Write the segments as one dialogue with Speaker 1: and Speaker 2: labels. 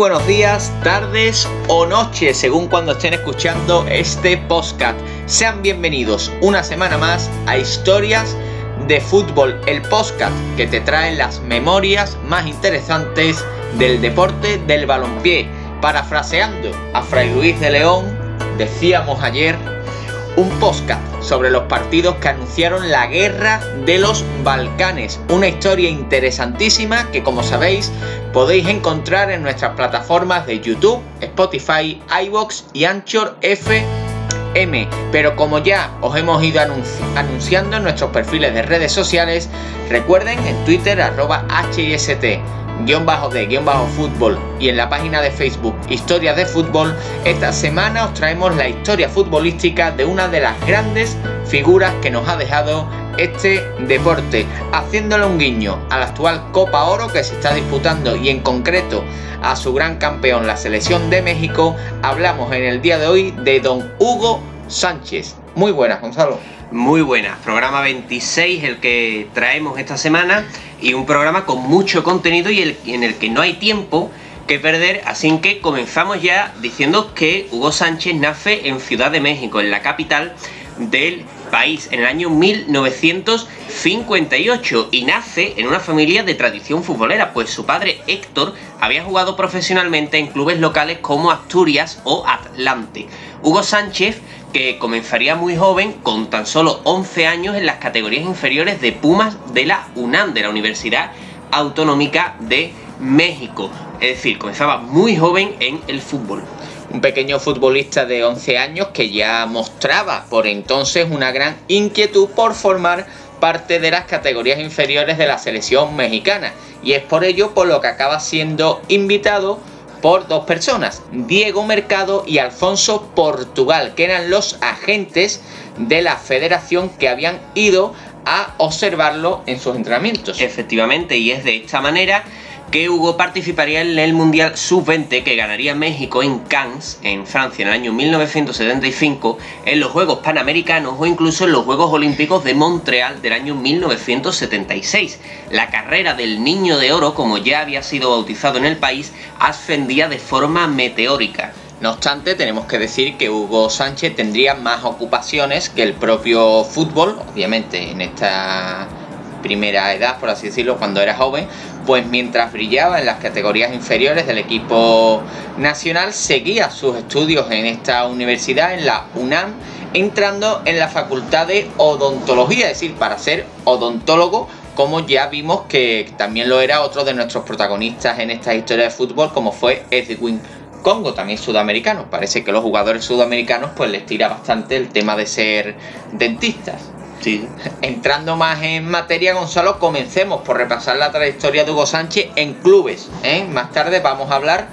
Speaker 1: Buenos días, tardes o noches, según cuando estén escuchando este podcast. Sean bienvenidos una semana más a Historias de Fútbol, el podcast que te trae las memorias más interesantes del deporte del balompié. Parafraseando a Fray Luis de León, decíamos ayer un podcast sobre los partidos que anunciaron la guerra de los Balcanes. Una historia interesantísima que como sabéis podéis encontrar en nuestras plataformas de YouTube, Spotify, iBox y Anchor FM. Pero como ya os hemos ido anunciando en nuestros perfiles de redes sociales, recuerden en Twitter arroba guion bajo de guion bajo fútbol y en la página de Facebook Historias de Fútbol, esta semana os traemos la historia futbolística de una de las grandes figuras que nos ha dejado este deporte, haciéndole un guiño a la actual Copa Oro que se está disputando y en concreto a su gran campeón, la selección de México, hablamos en el día de hoy de don Hugo Sánchez. Muy buenas, Gonzalo.
Speaker 2: Muy buenas, programa 26 el que traemos esta semana y un programa con mucho contenido y en el que no hay tiempo que perder, así que comenzamos ya diciendo que Hugo Sánchez nace en Ciudad de México, en la capital del país, en el año 1958 y nace en una familia de tradición futbolera, pues su padre Héctor había jugado profesionalmente en clubes locales como Asturias o Atlante. Hugo Sánchez que comenzaría muy joven, con tan solo 11 años, en las categorías inferiores de Pumas de la UNAM, de la Universidad Autonómica de México. Es decir, comenzaba muy joven en el fútbol.
Speaker 1: Un pequeño futbolista de 11 años que ya mostraba por entonces una gran inquietud por formar parte de las categorías inferiores de la selección mexicana. Y es por ello por lo que acaba siendo invitado por dos personas, Diego Mercado y Alfonso Portugal, que eran los agentes de la federación que habían ido a observarlo en sus entrenamientos.
Speaker 2: Efectivamente, y es de esta manera que Hugo participaría en el Mundial Sub-20 que ganaría México en Cannes, en Francia, en el año 1975, en los Juegos Panamericanos o incluso en los Juegos Olímpicos de Montreal del año 1976. La carrera del Niño de Oro, como ya había sido bautizado en el país, ascendía de forma meteórica.
Speaker 1: No obstante, tenemos que decir que Hugo Sánchez tendría más ocupaciones que el propio fútbol, obviamente en esta primera edad, por así decirlo, cuando era joven, pues mientras brillaba en las categorías inferiores del equipo nacional, seguía sus estudios en esta universidad, en la UNAM, entrando en la facultad de odontología, es decir, para ser odontólogo, como ya vimos que también lo era otro de nuestros protagonistas en esta historia de fútbol, como fue Edwin Congo, también sudamericano. Parece que los jugadores sudamericanos pues les tira bastante el tema de ser dentistas. Entrando más en materia, Gonzalo, comencemos por repasar la trayectoria de Hugo Sánchez en clubes. ¿eh? Más tarde vamos a hablar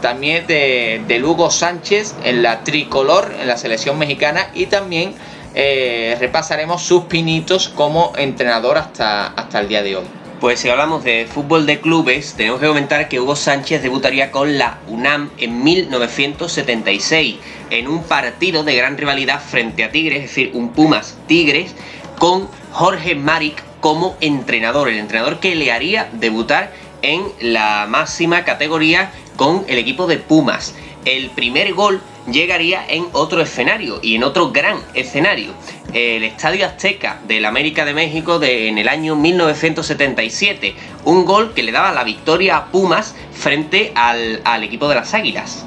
Speaker 1: también de, Hugo Sánchez en la tricolor, en la selección mexicana y también eh, repasaremos sus pinitos como entrenador hasta, hasta el día de hoy.
Speaker 2: Pues si hablamos de fútbol de clubes, tenemos que comentar que Hugo Sánchez debutaría con la UNAM en 1976 en un partido de gran rivalidad frente a Tigres, es decir, un Pumas Tigres, con Jorge Maric como entrenador, el entrenador que le haría debutar en la máxima categoría con el equipo de Pumas. El primer gol llegaría en otro escenario y en otro gran escenario. El Estadio Azteca del América de México de, en el año 1977. Un gol que le daba la victoria a Pumas frente al, al equipo de las Águilas.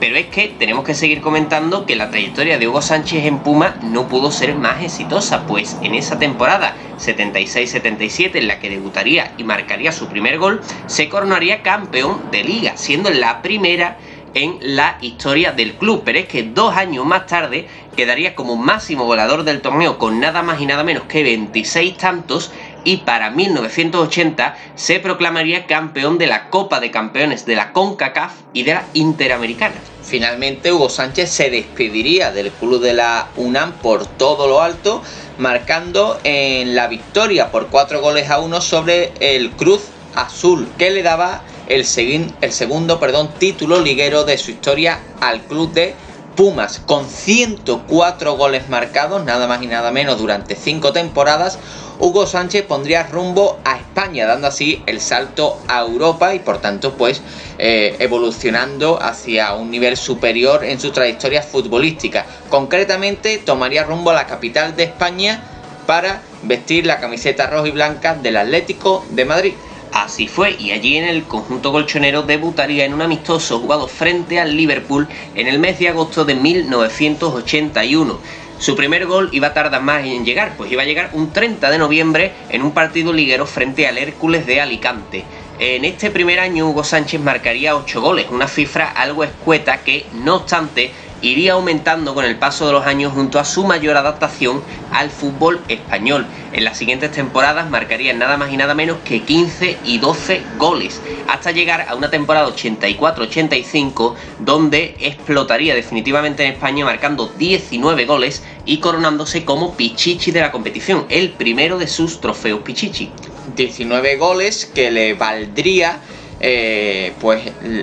Speaker 2: Pero es que tenemos que seguir comentando que la trayectoria de Hugo Sánchez en Puma no pudo ser más exitosa, pues en esa temporada 76-77 en la que debutaría y marcaría su primer gol, se coronaría campeón de liga, siendo la primera en la historia del club. Pero es que dos años más tarde quedaría como máximo volador del torneo con nada más y nada menos que 26 tantos y para 1980 se proclamaría campeón de la Copa de Campeones de la CONCACAF y de la Interamericana.
Speaker 1: Finalmente Hugo Sánchez se despediría del club de la UNAM por todo lo alto, marcando en la victoria por cuatro goles a uno sobre el Cruz Azul, que le daba el, segundo perdón, título liguero de su historia al club de Pumas, con 104 goles marcados, nada más y nada menos durante cinco temporadas. Hugo Sánchez pondría rumbo a España, dando así el salto a Europa y por tanto pues eh, evolucionando hacia un nivel superior en su trayectoria futbolística. Concretamente tomaría rumbo a la capital de España para vestir la camiseta roja y blanca del Atlético de Madrid.
Speaker 2: Así fue, y allí en el conjunto colchonero debutaría en un amistoso jugado frente al Liverpool en el mes de agosto de 1981. Su primer gol iba a tardar más en llegar, pues iba a llegar un 30 de noviembre en un partido liguero frente al Hércules de Alicante. En este primer año Hugo Sánchez marcaría 8 goles, una cifra algo escueta que, no obstante, iría aumentando con el paso de los años junto a su mayor adaptación al fútbol español. En las siguientes temporadas marcaría nada más y nada menos que 15 y 12 goles, hasta llegar a una temporada 84-85 donde explotaría definitivamente en España marcando 19 goles y coronándose como Pichichi de la competición, el primero de sus trofeos Pichichi.
Speaker 1: 19 goles que le valdría eh, pues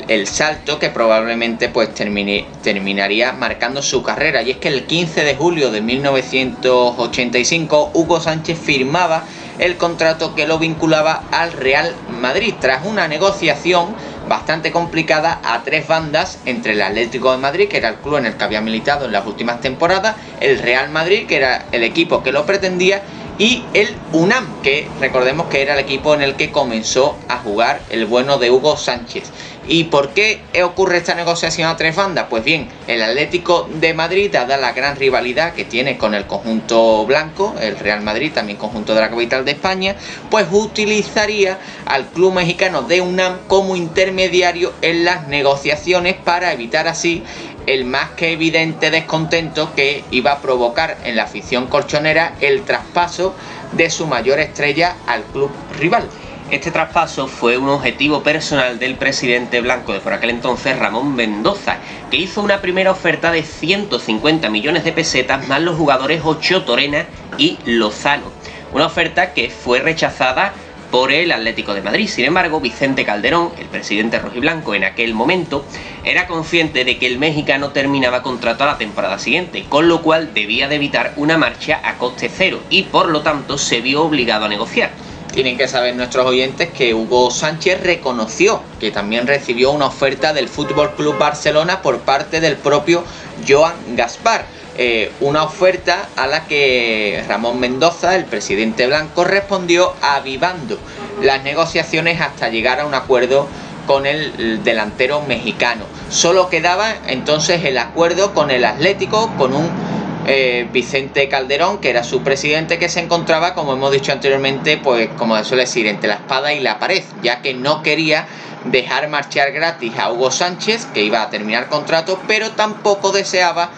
Speaker 1: el salto que probablemente pues terminaría marcando su carrera. Y es que el 15 de julio de 1985 Hugo Sánchez firmaba el contrato que lo vinculaba al Real Madrid tras una negociación bastante complicada a tres bandas entre el Atlético de Madrid, que era el club en el que había militado en las últimas temporadas, el Real Madrid, que era el equipo que lo pretendía, y el UNAM, que recordemos que era el equipo en el que comenzó a jugar el bueno de Hugo Sánchez. ¿Y por qué ocurre esta negociación a tres bandas? Pues bien, el Atlético de Madrid, dada la gran rivalidad que tiene con el conjunto blanco, el Real Madrid, también conjunto de la capital de España, pues utilizaría al club mexicano de UNAM como intermediario en las negociaciones para evitar así el más que evidente descontento que iba a provocar en la afición colchonera el traspaso de su mayor estrella al club rival.
Speaker 2: Este traspaso fue un objetivo personal del presidente blanco de por aquel entonces, Ramón Mendoza, que hizo una primera oferta de 150 millones de pesetas más los jugadores Ocho Torena y Lozano. Una oferta que fue rechazada por el Atlético de Madrid. Sin embargo, Vicente Calderón, el presidente rojiblanco en aquel momento, era consciente de que el mexicano terminaba contrato a la temporada siguiente, con lo cual debía de evitar una marcha a coste cero y por lo tanto se vio obligado a negociar.
Speaker 1: Tienen que saber nuestros oyentes que Hugo Sánchez reconoció que también recibió una oferta del Fútbol Club Barcelona por parte del propio Joan Gaspar eh, una oferta a la que Ramón Mendoza, el presidente blanco, respondió avivando las negociaciones hasta llegar a un acuerdo con el delantero mexicano. Solo quedaba entonces el acuerdo con el Atlético, con un eh, Vicente Calderón, que era su presidente, que se encontraba, como hemos dicho anteriormente, pues como se suele decir, entre la espada y la pared, ya que no quería dejar marchar gratis a Hugo Sánchez, que iba a terminar contrato, pero tampoco deseaba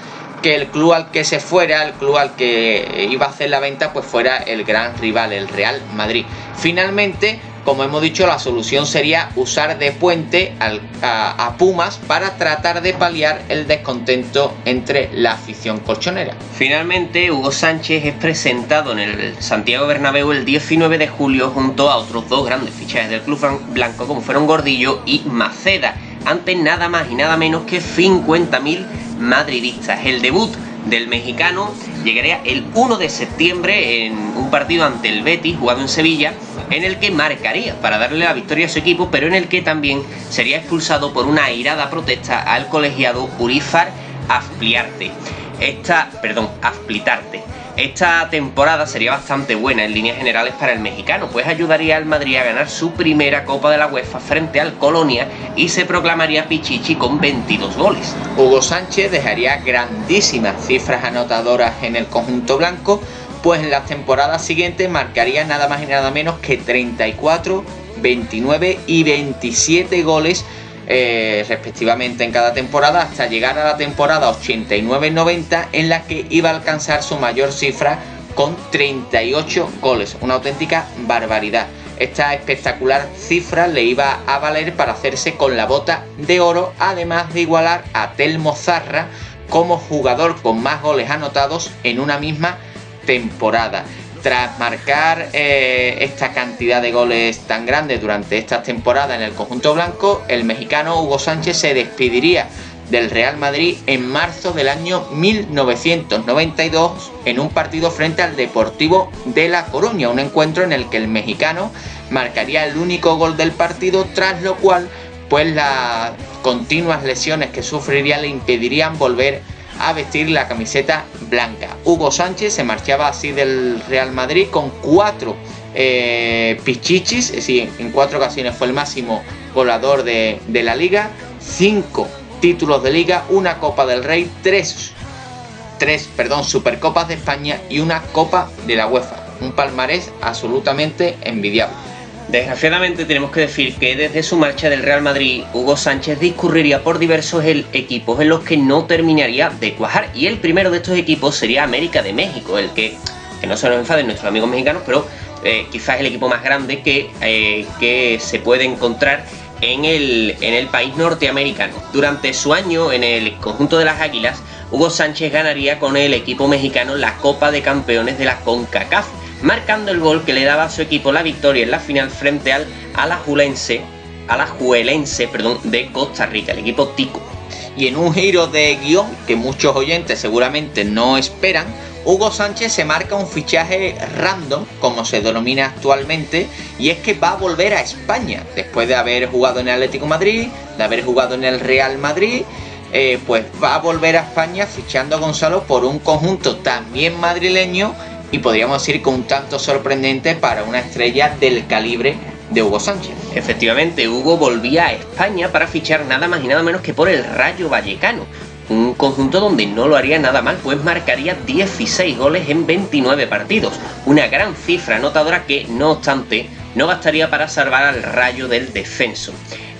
Speaker 1: que el club al que se fuera, el club al que iba a hacer la venta, pues fuera el gran rival, el Real Madrid. Finalmente, como hemos dicho, la solución sería usar de puente a, a, Pumas para tratar de paliar el descontento entre la afición colchonera.
Speaker 2: Finalmente, Hugo Sánchez es presentado en el Santiago Bernabéu el 19 de julio junto a otros dos grandes fichajes del club blanco como fueron Gordillo y Maceda, ante nada más y nada menos que 50.000 madridistas. El debut del mexicano llegaría el 1 de septiembre en un partido ante el Betis jugado en Sevilla en el que marcaría para darle la victoria a su equipo pero en el que también sería expulsado por una airada protesta al colegiado Urizar Afpliarte. Esta, perdón, Afplitarte. Esta temporada sería bastante buena en líneas generales para el mexicano, pues ayudaría al Madrid a ganar su primera Copa de la UEFA frente al Colonia y se proclamaría Pichichi con 22 goles.
Speaker 1: Hugo Sánchez dejaría grandísimas cifras anotadoras en el conjunto blanco, pues en las temporadas siguientes marcaría nada más y nada menos que 34, 29 y 27 goles eh, respectivamente en cada temporada hasta llegar a la temporada 89-90 en la que iba a alcanzar su mayor cifra con 38 goles, una auténtica barbaridad. Esta espectacular cifra le iba a valer para hacerse con la bota de oro, además de igualar a Telmo Zarra como jugador con más goles anotados en una misma temporada. Tras marcar eh, esta cantidad de goles tan grandes durante esta temporada en el conjunto blanco, el mexicano Hugo Sánchez se despediría del Real Madrid en marzo del año 1992 en un partido frente al Deportivo de La Coruña, un encuentro en el que el mexicano marcaría el único gol del partido, tras lo cual pues las continuas lesiones que sufriría le impedirían volver a vestir la camiseta blanca. Hugo Sánchez se marchaba así del Real Madrid con cuatro eh, pichichis, es decir, en cuatro ocasiones fue el máximo volador de, de la liga, cinco títulos de liga, una Copa del Rey, tres, tres perdón, Supercopas de España y una Copa de la UEFA. Un palmarés absolutamente envidiable.
Speaker 2: Desgraciadamente tenemos que decir que desde su marcha del Real Madrid, Hugo Sánchez discurriría por diversos equipos en los que no terminaría de cuajar. Y el primero de estos equipos sería América de México, el que, que no se nos enfaden nuestros amigos mexicanos, pero eh, quizás el equipo más grande que, eh, que se puede encontrar en el, en el país norteamericano. Durante su año en el conjunto de las Águilas, Hugo Sánchez ganaría con el equipo mexicano la Copa de Campeones de la CONCACAF, marcando el gol que le daba a su equipo la victoria en la final frente al Alajuelense, Alajuelense perdón, de Costa Rica, el equipo Tico.
Speaker 1: Y en un giro de guion que muchos oyentes seguramente no esperan, Hugo Sánchez se marca un fichaje random, como se denomina actualmente, y es que va a volver a España, después de haber jugado en el Atlético Madrid, de haber jugado en el Real Madrid, eh, pues va a volver a España fichando a Gonzalo por un conjunto también madrileño y podríamos decir con un tanto sorprendente para una estrella del calibre de Hugo Sánchez.
Speaker 2: Efectivamente, Hugo volvía a España para fichar nada más y nada menos que por el Rayo Vallecano, un conjunto donde no lo haría nada mal, pues marcaría 16 goles en 29 partidos, una gran cifra anotadora que, no obstante, no bastaría para salvar al rayo del descenso.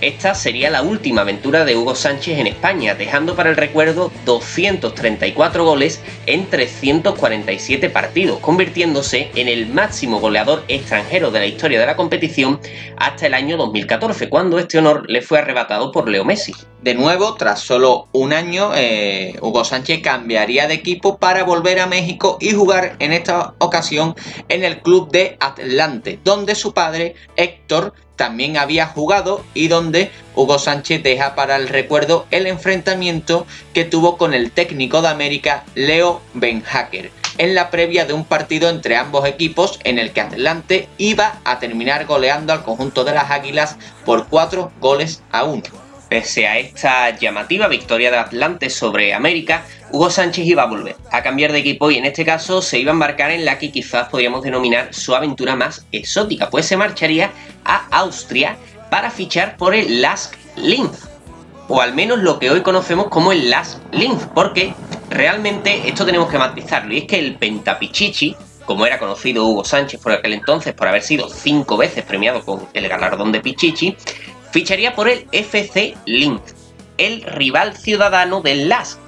Speaker 2: Esta sería la última aventura de Hugo Sánchez en España, dejando para el recuerdo 234 goles en 347 partidos, convirtiéndose en el máximo goleador extranjero de la historia de la competición hasta el año 2014, cuando este honor le fue arrebatado por Leo Messi.
Speaker 1: De nuevo, tras solo un año, eh, Hugo Sánchez cambiaría de equipo para volver a México y jugar en esta ocasión en el club de Atlante, donde su padre, Héctor, también había jugado y donde Hugo Sánchez deja para el recuerdo el enfrentamiento que tuvo con el técnico de América, Leo Benhacker, en la previa de un partido entre ambos equipos en el que Atlante iba a terminar goleando al conjunto de las Águilas por 4 goles a 1.
Speaker 2: Pese a esta llamativa victoria de Atlante sobre América, Hugo Sánchez iba a volver a cambiar de equipo y en este caso se iba a embarcar en la que quizás podríamos denominar su aventura más exótica, pues se marcharía a Austria para fichar por el Lask Linz, o al menos lo que hoy conocemos como el Lask Linz, porque realmente esto tenemos que matizarlo, y es que el Pentapichichi, como era conocido Hugo Sánchez por aquel entonces por haber sido cinco veces premiado con el galardón de Pichichi, ficharía por el FC Linz, el rival ciudadano del LASK,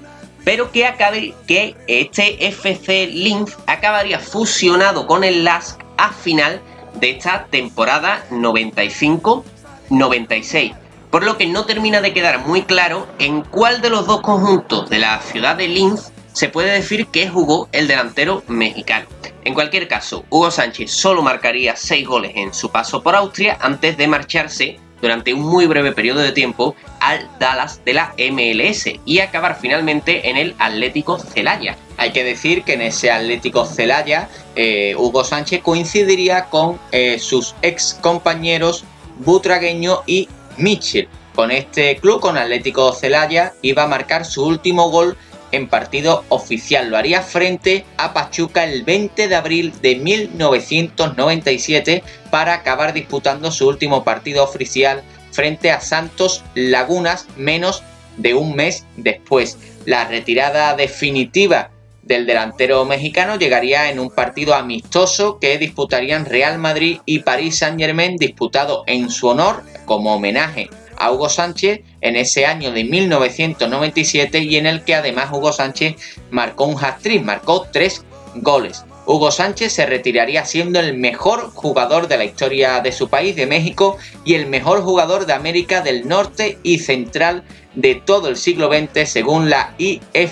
Speaker 2: pero que, acabe, que este FC Linz acabaría fusionado con el LASK a final de esta temporada 95-96. Por lo que no termina de quedar muy claro en cuál de los dos conjuntos de la ciudad de Linz se puede decir que jugó el delantero mexicano. En cualquier caso, Hugo Sánchez solo marcaría 6 goles en su paso por Austria antes de marcharse durante un muy breve periodo de tiempo al Dallas de la MLS y acabar finalmente en el Atlético Celaya.
Speaker 1: Hay que decir que en ese Atlético Celaya eh, Hugo Sánchez coincidiría con eh, sus ex compañeros Butragueño y Mitchell. Con este club, con Atlético Celaya, iba a marcar su último gol en partido oficial. Lo haría frente a Pachuca el 20 de abril de 1997 para acabar disputando su último partido oficial frente a Santos Lagunas menos de un mes después. La retirada definitiva del delantero mexicano llegaría en un partido amistoso que disputarían Real Madrid y París Saint Germain disputado en su honor como homenaje a Hugo Sánchez en ese año de 1997 y en el que además Hugo Sánchez marcó un hat-trick, marcó tres goles. Hugo Sánchez se retiraría siendo el mejor jugador de la historia de su país, de México, y el mejor jugador de América del Norte y Central de todo el siglo XX según la IFFHS.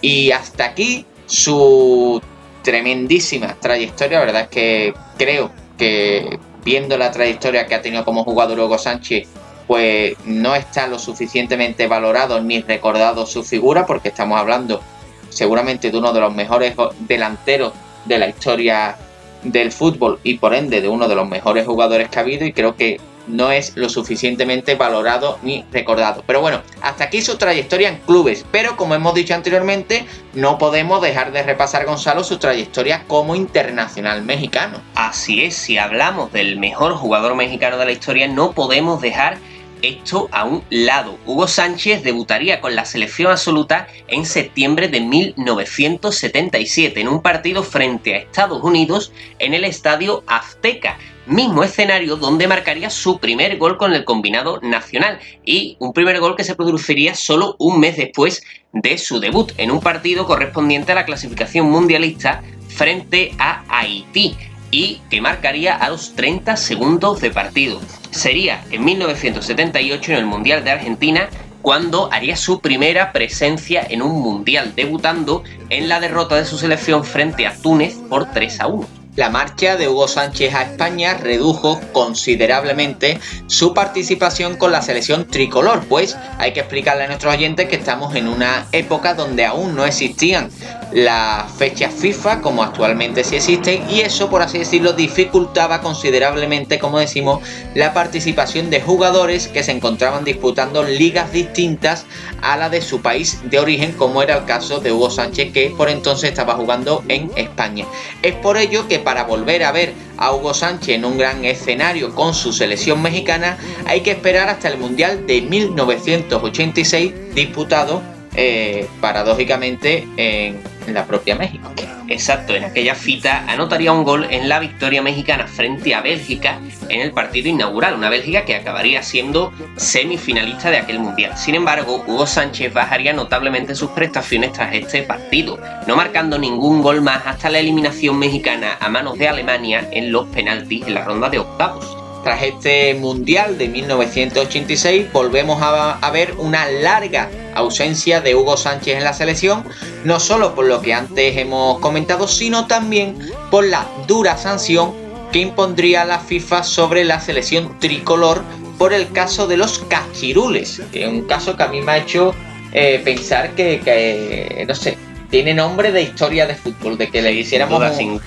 Speaker 1: Y hasta aquí su tremendísima trayectoria, la verdad es que creo que viendo la trayectoria que ha tenido como jugador Hugo Sánchez, pues no está lo suficientemente valorado ni recordado su figura, porque estamos hablando seguramente de uno de los mejores delanteros de la historia del fútbol y por ende de uno de los mejores jugadores que ha habido y creo que no es lo suficientemente valorado ni recordado. Pero bueno, hasta aquí su trayectoria en clubes, pero como hemos dicho anteriormente, no podemos dejar de repasar Gonzalo su trayectoria como internacional mexicano.
Speaker 2: Así es, si hablamos del mejor jugador mexicano de la historia, no podemos dejar esto a un lado. Hugo Sánchez debutaría con la selección absoluta en septiembre de 1977 en un partido frente a Estados Unidos en el Estadio Azteca mismo escenario donde marcaría su primer gol con el combinado nacional y un primer gol que se produciría solo un mes después de su debut en un partido correspondiente a la clasificación mundialista frente a Haití y que marcaría a los 30 segundos de partido. Sería en 1978 en el Mundial de Argentina cuando haría su primera presencia en un Mundial, debutando en la derrota de su selección frente a Túnez por 3 a 1.
Speaker 1: La marcha de Hugo Sánchez a España redujo considerablemente su participación con la selección tricolor, pues hay que explicarle a nuestros oyentes que estamos en una época donde aún no existían las fechas FIFA como actualmente sí existen y eso por así decirlo dificultaba considerablemente como decimos la participación de jugadores que se encontraban disputando ligas distintas a la de su país de origen como era el caso de Hugo Sánchez que por entonces estaba jugando en España. Es por ello que para volver a ver a Hugo Sánchez en un gran escenario con su selección mexicana hay que esperar hasta el Mundial de 1986 disputado eh, paradójicamente en, la propia México.
Speaker 2: Exacto, en aquella cita anotaría un gol en la victoria mexicana frente a Bélgica en el partido inaugural, una Bélgica que acabaría siendo semifinalista de aquel mundial. Sin embargo, Hugo Sánchez bajaría notablemente sus prestaciones tras este partido, no marcando ningún gol más hasta la eliminación mexicana a manos de Alemania en los penaltis en la ronda de octavos.
Speaker 1: Tras este Mundial de 1986 volvemos a, ver una larga ausencia de Hugo Sánchez en la selección, no solo por lo que antes hemos comentado, sino también por la dura sanción que impondría la FIFA sobre la selección tricolor por el caso de los cachirules, que es un caso que a mí me ha hecho eh, pensar que, que, no sé, tiene nombre de historia de fútbol, de que le hiciéramos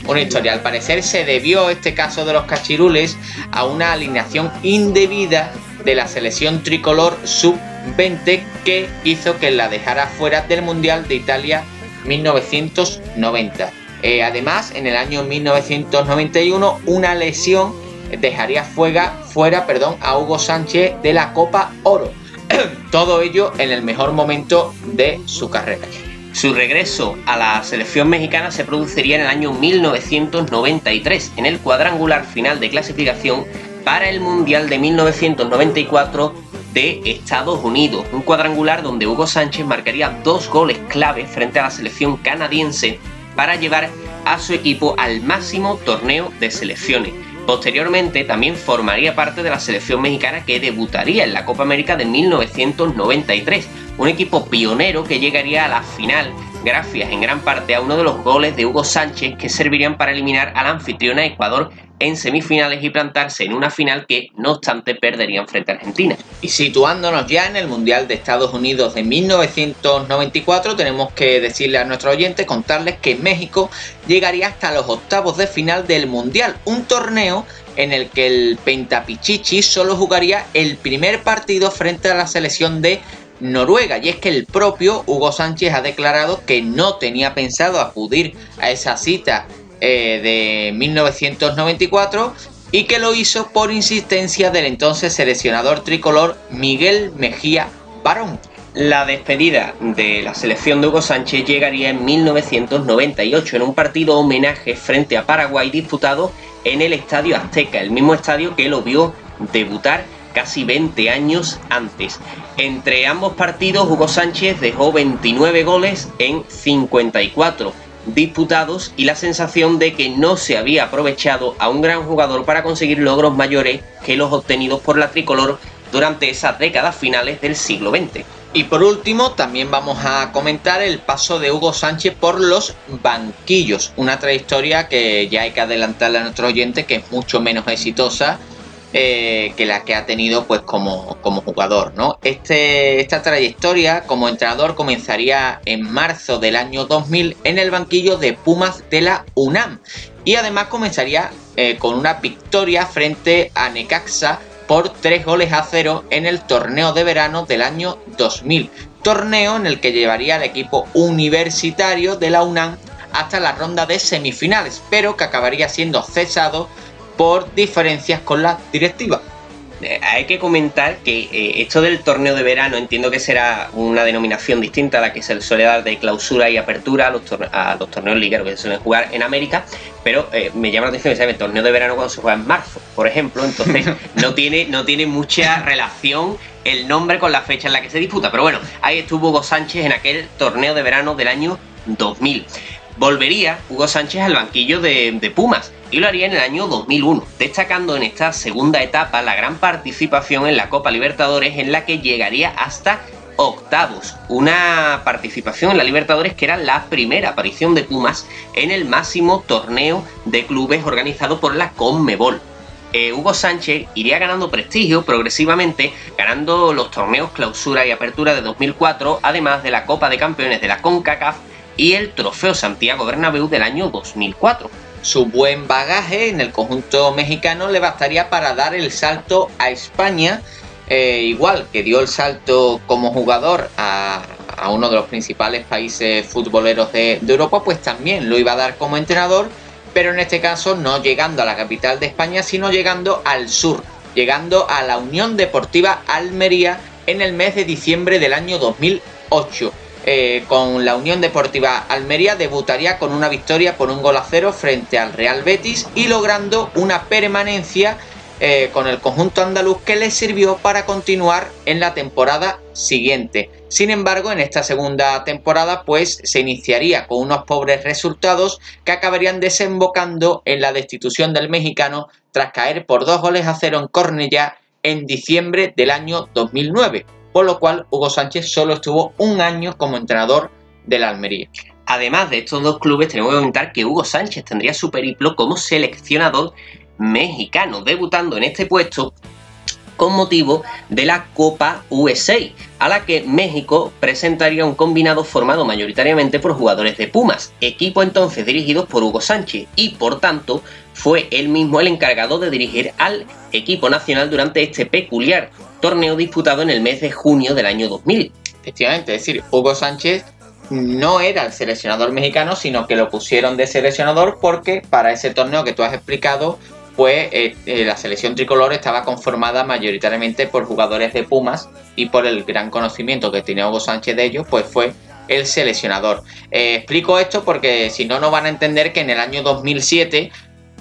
Speaker 1: una historia. Al parecer se debió este caso de los cachirules a una alineación indebida de la selección tricolor sub-20 que hizo que la dejara fuera del Mundial de Italia 1990. Eh, además, en el año 1991, una lesión dejaría fuera, fuera perdón, a Hugo Sánchez de la Copa Oro. Todo ello en el mejor momento de su carrera.
Speaker 2: Su regreso a la selección mexicana se produciría en el año 1993, en el cuadrangular final de clasificación para el Mundial de 1994 de Estados Unidos, un cuadrangular donde Hugo Sánchez marcaría dos goles clave frente a la selección canadiense para llevar a su equipo al máximo torneo de selecciones. Posteriormente también formaría parte de la selección mexicana que debutaría en la Copa América de 1993, un equipo pionero que llegaría a la final gracias en gran parte a uno de los goles de Hugo Sánchez que servirían para eliminar al anfitrión Ecuador en semifinales y plantarse en una final que no obstante perderían frente a Argentina.
Speaker 1: Y situándonos ya en el Mundial de Estados Unidos de 1994, tenemos que decirle a nuestros oyentes, contarles que México llegaría hasta los octavos de final del Mundial, un torneo en el que el Pentapichichi solo jugaría el primer partido frente a la selección de Noruega. Y es que el propio Hugo Sánchez ha declarado que no tenía pensado acudir a esa cita eh, de 1994 y que lo hizo por insistencia del entonces seleccionador tricolor Miguel Mejía Barón.
Speaker 2: La despedida de la selección de Hugo Sánchez llegaría en 1998 en un partido homenaje frente a Paraguay disputado en el Estadio Azteca, el mismo estadio que lo vio debutar casi 20 años antes. Entre ambos partidos, Hugo Sánchez dejó 29 goles en 54 disputados y la sensación de que no se había aprovechado a un gran jugador para conseguir logros mayores que los obtenidos por la tricolor durante esas décadas finales del siglo XX.
Speaker 1: Y por último, también vamos a comentar el paso de Hugo Sánchez por los banquillos, una trayectoria que ya hay que adelantarle a nuestro oyente que es mucho menos exitosa eh, que la que ha tenido pues como, como jugador. ¿no? Este, esta trayectoria como entrenador comenzaría en marzo del año 2000 en el banquillo de Pumas de la UNAM y además comenzaría eh, con una victoria frente a Necaxa por 3 goles a 0 en el torneo de verano del año 2000. Torneo en el que llevaría al equipo universitario de la UNAM hasta la ronda de semifinales, pero que acabaría siendo cesado por diferencias con la directiva.
Speaker 2: Eh, hay que comentar que eh, esto del torneo de verano entiendo que será una denominación distinta a la que se le suele dar de clausura y apertura a los, torneos ligueros que se suelen jugar en América, pero eh, me llama la atención que se el torneo de verano cuando se juega en marzo, por ejemplo, entonces no tiene, no tiene mucha relación el nombre con la fecha en la que se disputa, pero bueno, ahí estuvo Hugo Sánchez en aquel torneo de verano del año 2000 volvería Hugo Sánchez al banquillo de, Pumas y lo haría en el año 2001, destacando en esta segunda etapa la gran participación en la Copa Libertadores en la que llegaría hasta octavos, una participación en la Libertadores que era la primera aparición de Pumas en el máximo torneo de clubes organizado por la Conmebol. Eh, Hugo Sánchez iría ganando prestigio progresivamente, ganando los torneos clausura y apertura de 2004, además de la Copa de Campeones de la CONCACAF y el Trofeo Santiago Bernabéu del año 2004.
Speaker 1: Su buen bagaje en el conjunto mexicano le bastaría para dar el salto a España, eh, igual que dio el salto como jugador a, uno de los principales países futboleros de, de Europa, pues también lo iba a dar como entrenador, pero en este caso no llegando a la capital de España, sino llegando al sur, llegando a la Unión Deportiva Almería en el mes de diciembre del año 2008 eh, con la Unión Deportiva Almería debutaría con una victoria por un gol a cero frente al Real Betis y logrando una permanencia eh, con el conjunto andaluz que le sirvió para continuar en la temporada siguiente. Sin embargo, en esta segunda temporada pues se iniciaría con unos pobres resultados que acabarían desembocando en la destitución del mexicano tras caer por dos goles a cero en Cornellá en diciembre del año 2009 por lo cual Hugo Sánchez solo estuvo un año como entrenador de la Almería.
Speaker 2: Además de estos dos clubes, tenemos que comentar que Hugo Sánchez tendría su periplo como seleccionador mexicano, debutando en este puesto con motivo de la Copa USA, a la que México presentaría un combinado formado mayoritariamente por jugadores de Pumas, equipo entonces dirigido por Hugo Sánchez, y por tanto fue él mismo el encargado de dirigir al equipo nacional durante este peculiar torneo disputado en el mes de junio del año 2000.
Speaker 1: Efectivamente, es decir, Hugo Sánchez no era el seleccionador mexicano, sino que lo pusieron de seleccionador porque para ese torneo que tú has explicado, pues eh, eh, la selección tricolor estaba conformada mayoritariamente por jugadores de Pumas y por el gran conocimiento que tenía Hugo Sánchez de ellos, pues fue el seleccionador. Eh, explico esto porque si no, no van a entender que en el año 2007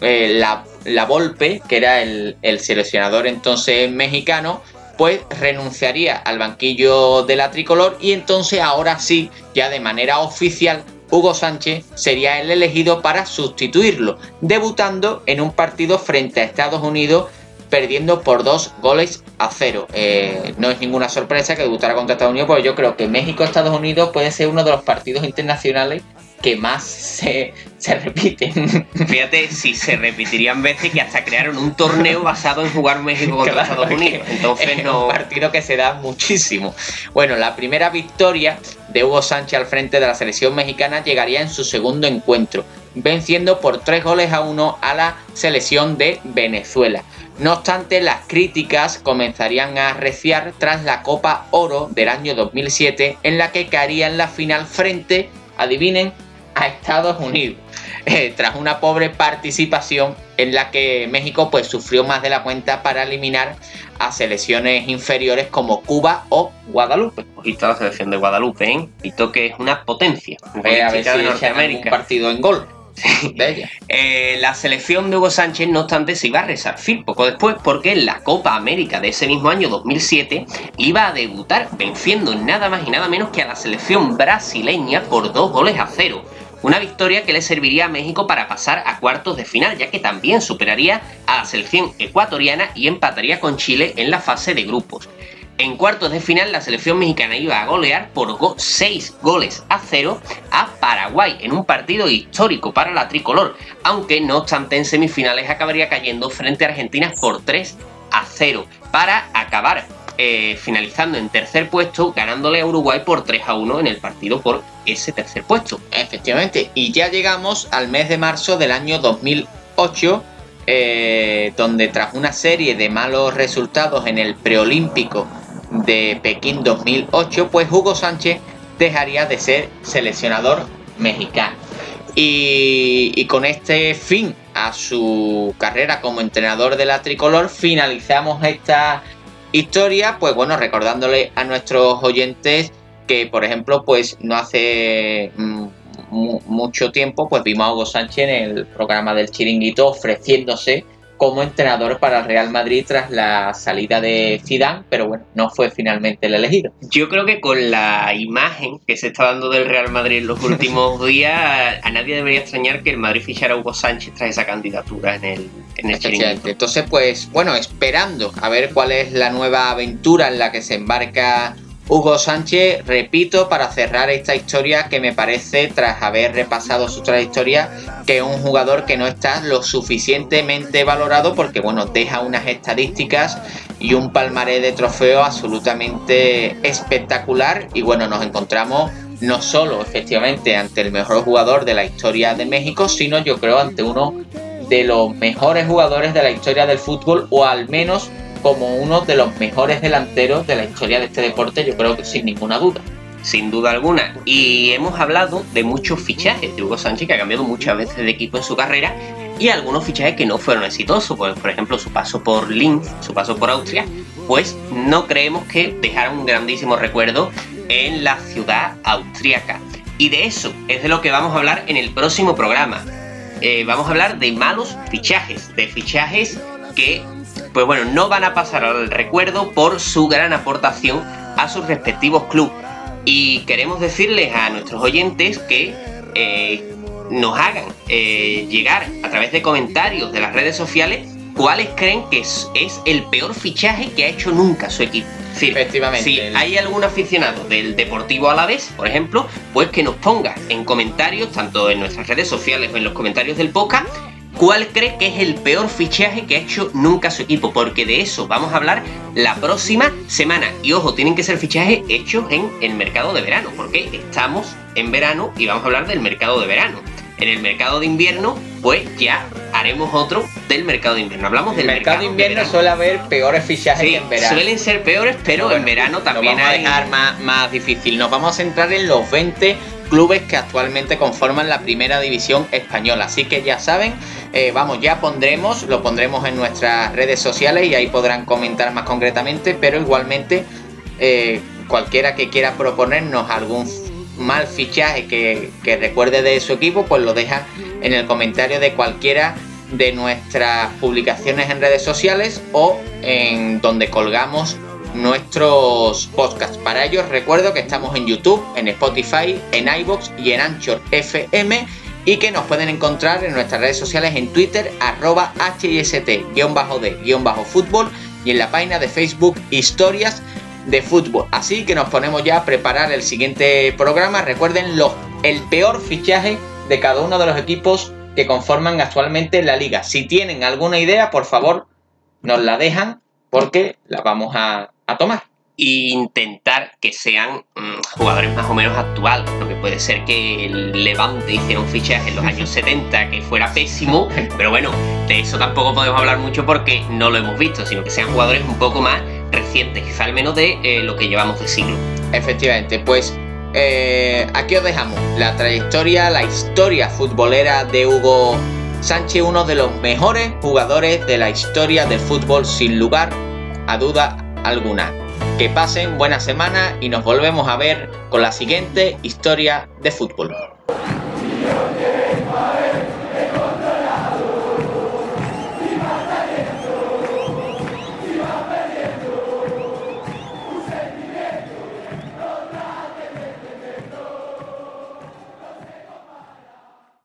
Speaker 1: la, la, Volpe, que era el, el seleccionador entonces mexicano, pues renunciaría al banquillo de la tricolor y entonces ahora sí, ya de manera oficial, Hugo Sánchez sería el elegido para sustituirlo, debutando en un partido frente a Estados Unidos perdiendo por dos goles a cero. Eh, no es ninguna sorpresa que debutara contra Estados Unidos, porque yo creo que México-Estados Unidos puede ser uno de los partidos internacionales que más se, repiten.
Speaker 2: Fíjate, si se repetirían veces que hasta crearon un torneo basado en jugar México contra Estados Unidos. Entonces
Speaker 1: no. un partido que se da muchísimo. Bueno, la primera victoria de Hugo Sánchez al frente de la selección mexicana llegaría en su segundo encuentro, venciendo por tres goles a uno a la selección de Venezuela. No obstante, las críticas comenzarían a arreciar tras la Copa Oro del año 2007, en la que caería en la final frente, adivinen, a Estados Unidos, eh, tras una pobre participación en la que México pues sufrió más de la cuenta para eliminar a selecciones inferiores como Cuba o Guadalupe.
Speaker 2: Ojito la selección de Guadalupe, ¿eh? Visto que es una potencia.
Speaker 1: Eh, a ver si de Norteamérica. Un partido en gol.
Speaker 2: Eh, la selección de Hugo Sánchez, no obstante, se iba a resarcir poco después porque en la Copa América de ese mismo año 2007 iba a debutar venciendo nada más y nada menos que a la selección brasileña por dos goles a cero. Una victoria que le serviría a México para pasar a cuartos de final, ya que también superaría a la selección ecuatoriana y empataría con Chile en la fase de grupos. En cuartos de final, la selección mexicana iba a golear por 6 goles a 0 a Paraguay en un partido histórico para la tricolor, aunque no obstante en semifinales acabaría cayendo frente a Argentina por 3 a 0 para acabar eh, finalizando en tercer puesto, ganándole a Uruguay por 3 a 1 en el partido por ese tercer puesto.
Speaker 1: Efectivamente, y ya llegamos al mes de marzo del año 2008, eh, donde tras una serie de malos resultados en el preolímpico de Pekín 2008, pues Hugo Sánchez dejaría de ser seleccionador mexicano. Y, con este fin a su carrera como entrenador de la tricolor, finalizamos esta historia, pues bueno, recordándole a nuestros oyentes que, por ejemplo, pues no hace mm, mucho tiempo, pues vimos a Hugo Sánchez en el programa del Chiringuito ofreciéndose como entrenador para el Real Madrid tras la salida de Zidane, pero bueno, no fue finalmente el elegido.
Speaker 2: Yo creo que con la imagen que se está dando del Real Madrid en los últimos días, a nadie debería extrañar que el Madrid fichara a Hugo Sánchez tras esa candidatura en el, en el
Speaker 1: Entonces, pues bueno, esperando a ver cuál es la nueva aventura en la que se embarca Hugo Sánchez, repito, para cerrar esta historia que me parece, tras haber repasado su trayectoria, que es un jugador que no está lo suficientemente valorado porque, bueno, deja unas estadísticas y un palmaré de trofeo absolutamente espectacular. Y bueno, nos encontramos no solo efectivamente ante el mejor jugador de la historia de México, sino yo creo ante uno de los mejores jugadores de la historia del fútbol o al menos como uno de los mejores delanteros de la historia de este deporte, yo creo que sin ninguna duda.
Speaker 2: Sin duda alguna. Y hemos hablado de muchos fichajes de Hugo Sánchez, que ha cambiado muchas veces de equipo en su carrera, y algunos fichajes que no fueron exitosos, por ejemplo su paso por Linz, su paso por Austria, pues no creemos que dejaron un grandísimo recuerdo en la ciudad austríaca. Y de eso es de lo que vamos a hablar en el próximo programa. Eh, vamos a hablar de malos fichajes, de fichajes que pues bueno, no van a pasar al recuerdo por su gran aportación a sus respectivos clubes. Y queremos decirles a nuestros oyentes que eh, nos hagan eh, llegar a través de comentarios de las redes sociales cuáles creen que es, el peor fichaje que ha hecho nunca su equipo.
Speaker 1: Efectivamente.
Speaker 2: Si hay algún aficionado del Deportivo Alavés, por ejemplo, pues que nos ponga en comentarios, tanto en nuestras redes sociales o en los comentarios del podcast, ¿Cuál cree que es el peor fichaje que ha hecho nunca su equipo? Porque de eso vamos a hablar la próxima semana. Y ojo, tienen que ser fichajes hechos en el mercado de verano, porque estamos en verano y vamos a hablar del mercado de verano. En el mercado de invierno, pues ya haremos otro del mercado de invierno. Hablamos del mercado,
Speaker 1: de invierno. suele haber peores fichajes que en verano.
Speaker 2: Suelen ser peores, pero en verano también
Speaker 1: hay. Vamos a dejar más, más difícil. Nos vamos a centrar en los 20 clubes que actualmente conforman la primera división española. Así que ya saben, eh, vamos, ya pondremos, lo pondremos en nuestras redes sociales y ahí podrán comentar más concretamente, pero igualmente eh, cualquiera que quiera proponernos algún mal fichaje que, que recuerde de su equipo, pues lo deja en el comentario de cualquiera de nuestras publicaciones en redes sociales o en donde colgamos nuestros podcasts. Para ello recuerdo que estamos en YouTube, en Spotify, en iBox y en Anchor FM y que nos pueden encontrar en nuestras redes sociales en Twitter arroba hist-d-fútbol y en la página de Facebook Historias de Fútbol. Así que nos ponemos ya a preparar el siguiente programa. Recuerden lo, el peor fichaje de cada uno de los equipos que conforman actualmente la liga. Si tienen alguna idea, por favor, nos la dejan porque la vamos a tomar.
Speaker 2: E intentar que sean mm, jugadores más o menos actuales, porque puede ser que el Levante hiciera un fichaje en los años 70 que fuera pésimo, pero bueno, de eso tampoco podemos hablar mucho porque no lo hemos visto, sino que sean jugadores un poco más recientes, quizá al menos de eh, lo que llevamos de siglo.
Speaker 1: Efectivamente, pues eh, aquí os dejamos la trayectoria, la historia futbolera de Hugo Sánchez, uno de los mejores jugadores de la historia del fútbol, sin lugar a duda alguna. Que pasen buena semana y nos volvemos a ver con la siguiente historia de fútbol.